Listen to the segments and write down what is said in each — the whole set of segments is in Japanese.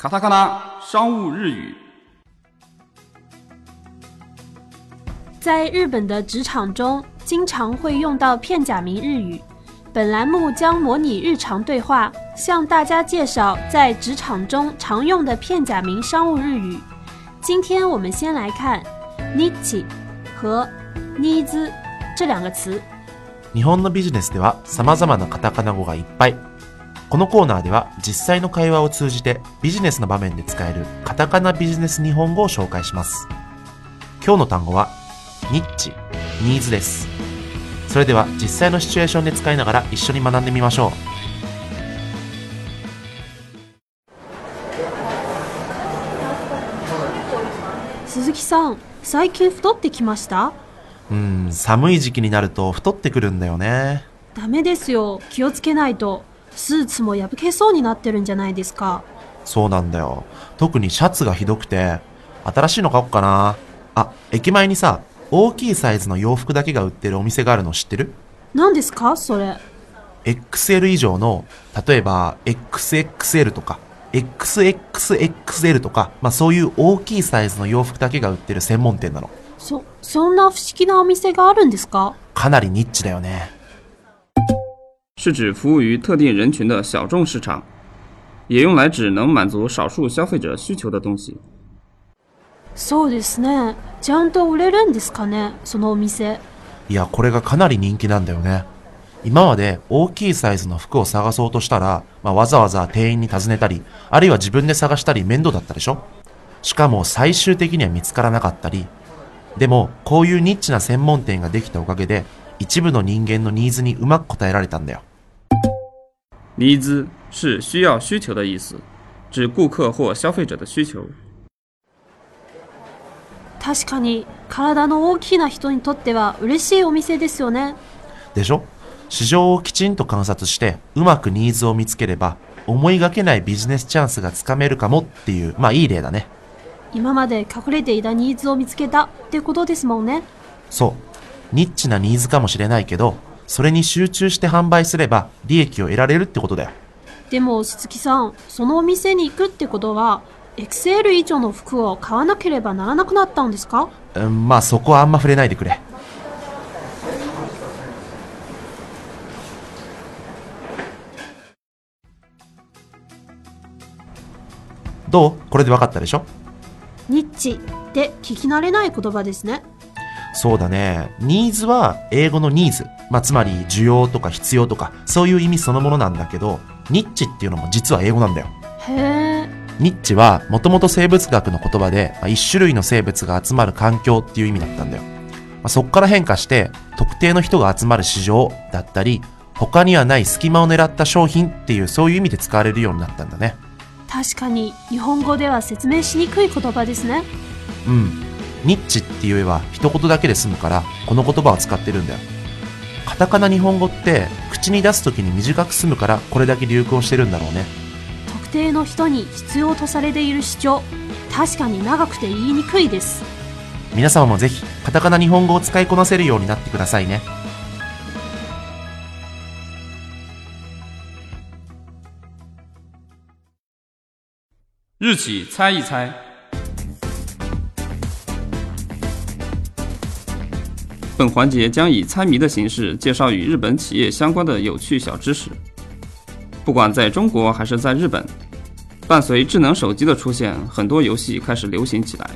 卡塔卡纳商务日语。在日本的职场中，经常会用到片假名日语。本栏目将模拟日常对话，向大家介绍在职场中常用的片假名商务日语。今天我们先来看 “niche” 和 “needs” 这两个词。日本のビジネスでは様々なカタカナ語がいっぱい。 このコーナーでは実際の会話を通じてビジネスの場面で使えるカタカナビジネス日本語を紹介します。今日の単語はニッチ、ニーズです。それでは実際のシチュエーションで使いながら一緒に学んでみましょう。鈴木さん、最近太ってきました？うーん、寒い時期になると太ってくるんだよね。ダメですよ。気をつけないと。スーツも破けそうになってるんじゃないですか。そうなんだよ。特にシャツがひどくて、新しいの買おうかな。あ、駅前にさ、大きいサイズの洋服だけが売ってるお店があるの知ってる？何ですか？それ。XL 以上の、例えば XXL とか、XXXL とか、まあそういう大きいサイズの洋服だけが売ってる専門店なの。そ、そんな不思議なお店があるんですか？かなりニッチだよね。是指服务于特定人群的小众市场，也用来指能满足少数消费者需求的东西。そうですね。ちゃんと売れるんですかねそのお店。いや、これがかなり人気なんだよね。今まで大きいサイズの服を探そうとしたら、まあ、わざわざ店員に尋ねたり、あるいは自分で探したり面倒だったでしょ？しかも最終的には見つからなかったり。でも、こういうニッチな専門店ができたおかげで、一部の人間のニーズにうまく答えられたんだよ。尼兹是需要、需求的意思，指顾客或消费者的需求。確かに、体の大きな人にとっては嬉しいお店ですよね。でしょ？市場をきちんと観察して、うまくニーズを見つければ、思いがけないビジネスチャンスがつかめるかもっていう、まあいい例だね。今まで隠れていたニーズを見つけたってことですもんね。そう。ニッチなニーズかもしれないけど、それに集中して販売すれば利益を得られるってことだよ。でも、鈴木さん、そのお店に行くってことは、XL 以上の服を買わなければならなくなったんですか？うん、まあそこはあんま触れないでくれ。どう？これで分かったでしょ？ニッチって聞き慣れない言葉ですね。そうだね。ニーズは英語のニーズ。まあ、つまり需要とか必要とか、そういう意味そのものなんだけど、ニッチっていうのも実は英語なんだよ。へえ。ニッチはもともと生物学の言葉で、まあ、一種類の生物が集まる環境っていう意味だったんだよ。まあ、そこから変化して、特定の人が集まる市場だったり、他にはない隙間を狙った商品っていうそういう意味で使われるようになったんだね。確かに、日本語では説明しにくい言葉ですね。うん。ニッチって言えば一言だけで済むから、この言葉を使ってるんだよ。カタカナ日本語って口に出すときに短く済むからこれだけ流行してるんだろうね。特定の人に必要とされている主張。確かに長くて言いにくいです。皆様もぜひカタカナ日本語を使いこなせるようになってくださいね。日企猜一猜。本环节将以猜谜的形式介绍与日本企业相关的有趣小知识。不管在中国还是在日本，伴随智能手机的出现，很多游戏开始流行起来。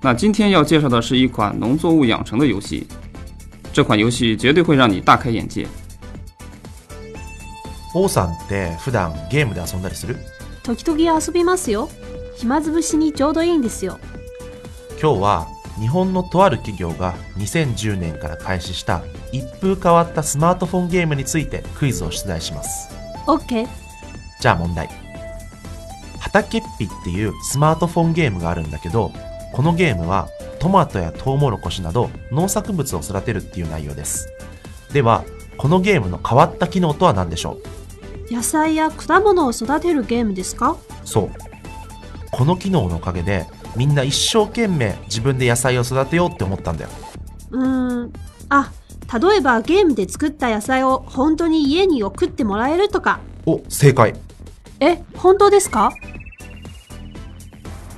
那今天要介绍的是一款农作物养成的游戏，这款游戏绝对会让你大开眼界。王さんって普段ゲームで遊んだりする時々遊びますよ。暇つぶしにちょうどいいんですよ。今日は 日本のとある企業が2010年から開始した一風変わったスマートフォンゲームについてクイズを出題します。OK。じゃあ問題。畑っぴっていうスマートフォンゲームがあるんだけどこのゲームはトマトやトウモロコシなど農作物を育てるっていう内容です。ではこのゲームの変わった機能とは何でしょ野菜や果物を育てるゲームですか？うそう。この機能のおかげでみんな一生懸命自分で野菜を育てようって思ったんだようーん。あ、例えばゲームで作った野菜を本当に家に送ってもらえるとか。お正解え、本当ですか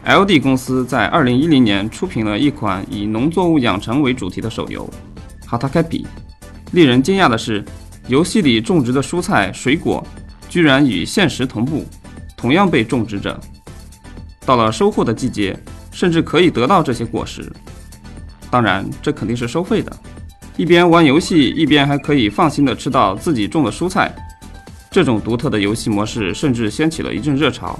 ？LD 公司在2010年出品了一款以农作物养成为主题的手游《Hatakapi》。令人惊讶的是，游戏里种植的蔬菜、水果居然与现实同步，同样被种植着。到了收获的季节，甚至可以得到这些果实。当然，这肯定是收费的。一边玩游戏，一边还可以放心的吃到自己种的蔬菜。这种独特的游戏模式甚至掀起了一阵热潮。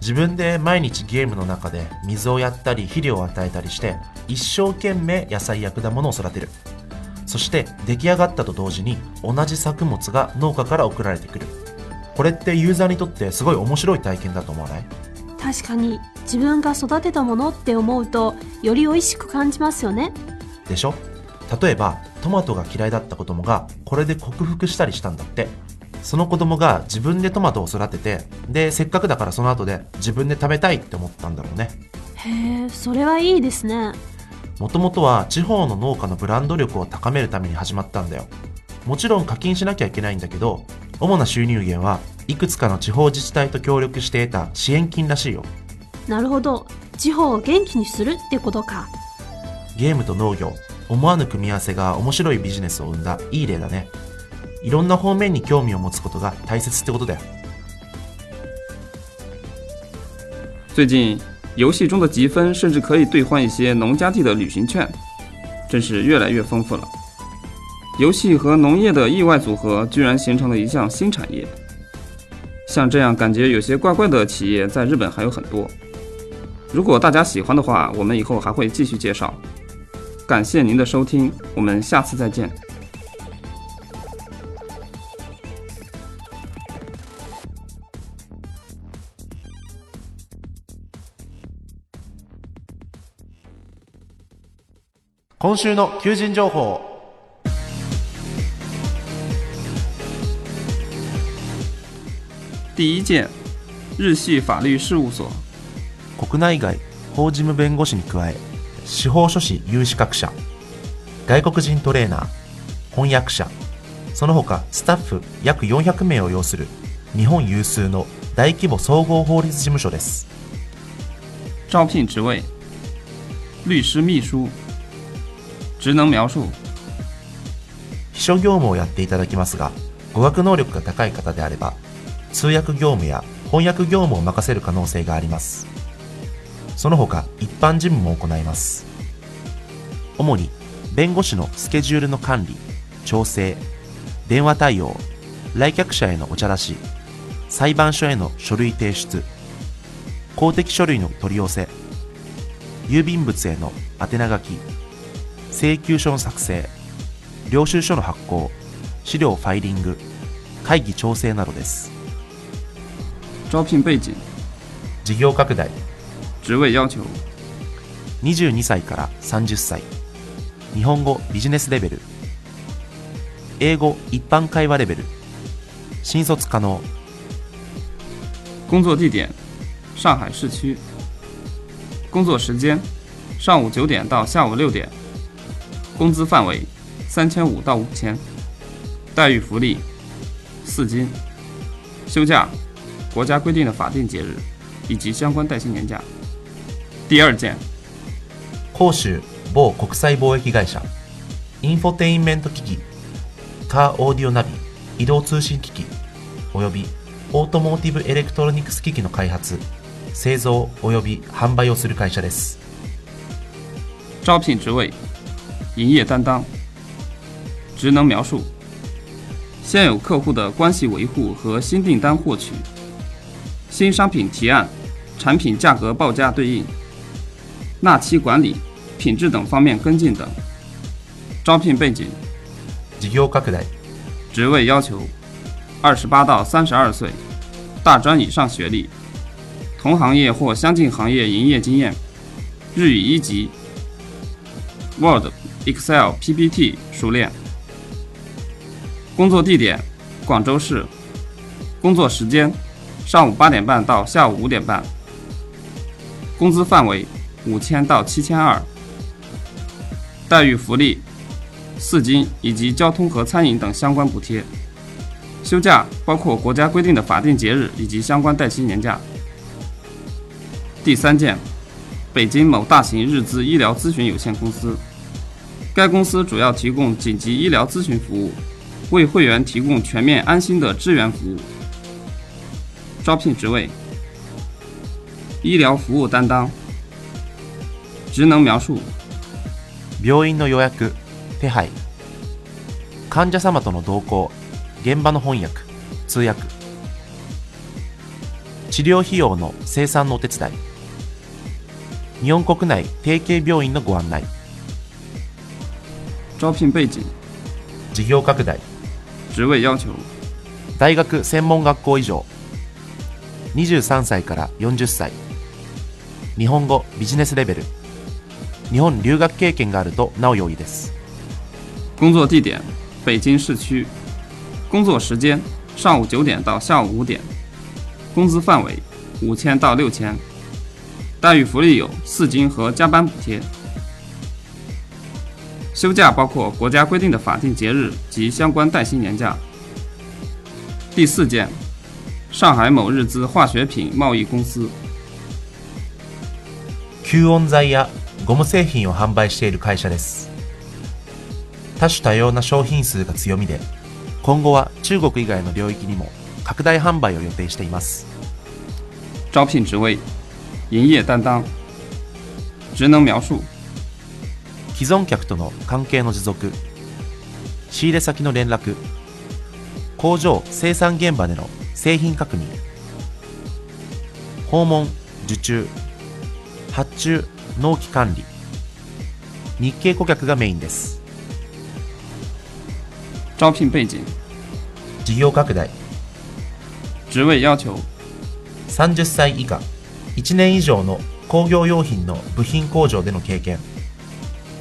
自分で毎日ゲームの中で水をやったり肥料を与えたりして一生懸命野菜や果物を育てるそして出来上がったと同時に同じ作物が農家から送られてくる これってユーザーにとってすごい面白い体験だと思わない？確かに。自分が育てたものって思うとより美味しく感じますよね。でしょ？例えばトマトが嫌いだった子供がこれで克服したりしたんだって。その子供が自分でトマトを育ててでせっかくだからその後で自分で食べたいって思ったんだろうね。へえ、それはいいですね。もともとは地方の農家のブランド力を高めるために始まったんだよ。もちろん課金しなきゃいけないんだけど主な収入源はいくつかの地方自治体と協力して得た支援金らしいよなるほど。地方を元気にするってことか。ゲームと農業思わぬ組み合わせが面白いビジネスを生んだいい例だねいろんな方面に興味を持つことが大切ってことだよ最近，游戏中的积分甚至可以兑换一些农家地的旅行券，真是越来越丰富了。游戏和农业的意外组合，居然形成了一项新产业。像这样感觉有些怪怪的企业，在日本还有很多。如果大家喜欢的话，我们以后还会继续介绍。感谢您的收听，我们下次再见。今週の求人情報第一件，日系法律事務所。国内外法事務弁護士に加え司法書士有資格者外国人トレーナー翻訳者その他スタッフ約400名を要する日本有数の大規模総合法律事務所です招聘职位：律师秘書。职能描述：秘書業務をやっていただきますが語学能力が高い方であれば通訳業務や翻訳業務を任せる可能性があります。その他一般事務も行います。主に弁護士のスケジュールの管理調整電話対応来客者へのお茶出し裁判所への書類提出公的書類の取り寄せ郵便物への宛名書き請求書の作成領収書の発行資料ファイリング会議調整などです。招聘背景：事業拡大职位要求： 22歳から30歳日本語ビジネスレベル英語一般会話レベル新卒可能工作地点：上海市区。工作时间：上午九点到下午六点。工资范围：三千五到五千。待遇福利：四金。休假： 国家规定的法定节日以及相关带薪年假。第二件，広州某国際貿易会社。インフォテインメント機器カーオーディオナビ。移動通信機器。およびオートモーティブエレクトロニクス機器の開発。製造および販売をする会社です。招聘职位：营业担当。职能描述：现有客户的关系维护和新订单获取，新商品提案，产品价格报价对应，纳期管理、品质等方面跟进等。招聘背景、事業拡大职位要求：二十八到三十二岁，大专以上学历，同行业或相近行业营业经验，日语一级，Word、Excel、PPT 熟练。工作地点：广州市。工作时间：上午八点半到下午五点半。工资范围：五千到七千二。待遇福利：四金以及交通和餐饮等相关补贴。休假包括国家规定的法定节日以及相关带薪年假。第三件，北京某大型日资医疗咨询有限公司。该公司主要提供紧急医疗咨询服务，为会员提供全面安心的支援服务。招聘职位：医疗服务担当。职能描述：病院の予約手配。患者様との同行現場の翻訳通訳。治療費用の生産のお手伝い。日本国内提携病院のご案内。招聘背景、事業拡大。职位要求、大学専門学校以上23歳から40歳日本語ビジネスレベル日本留学経験があるとなお良いです工作地点：北京市区。工作时间：上午九点到下午五点。工资范围：五千到六千。待遇福利有四金和加班补贴。休假包括国家规定的法定节日及相关带薪年假。第四件， 上海某日资化学品贸易公司。吸音材やゴム製品を販売している会社です。多種多様な商品数が強みで今後は中国以外の領域にも拡大販売を予定しています。招聘职位：营业担当。职能描述：既存客との関係の持続。仕入れ先の連絡。工場生産現場での製品確認。訪問受注発注納期管理。日系顧客がメインです。招聘背景、事業拡大。职位要求、30歳以下。1年以上の工業用品の部品工場での経験。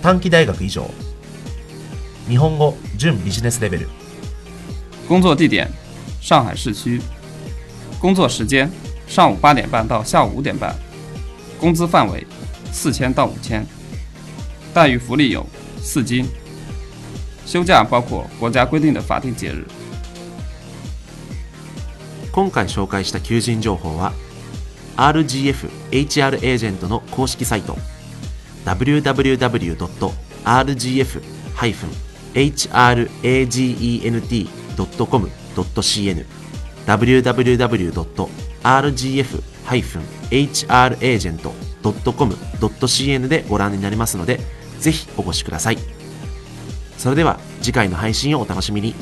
短期大学以上。日本語準ビジネスレベル。工作地点：上海市区。工作时间：上午八点半到下午五点半。工资范围：四千到五千。待遇福利有四金。休假包括国家规定的法定节日。今回紹介した求人情報は RGF HR エージェントの公式サイト www.rgf-hra.cn www.rgf-hragent.com.cn でご覧になりますので、ぜひお越しください。それでは次回の配信をお楽しみに。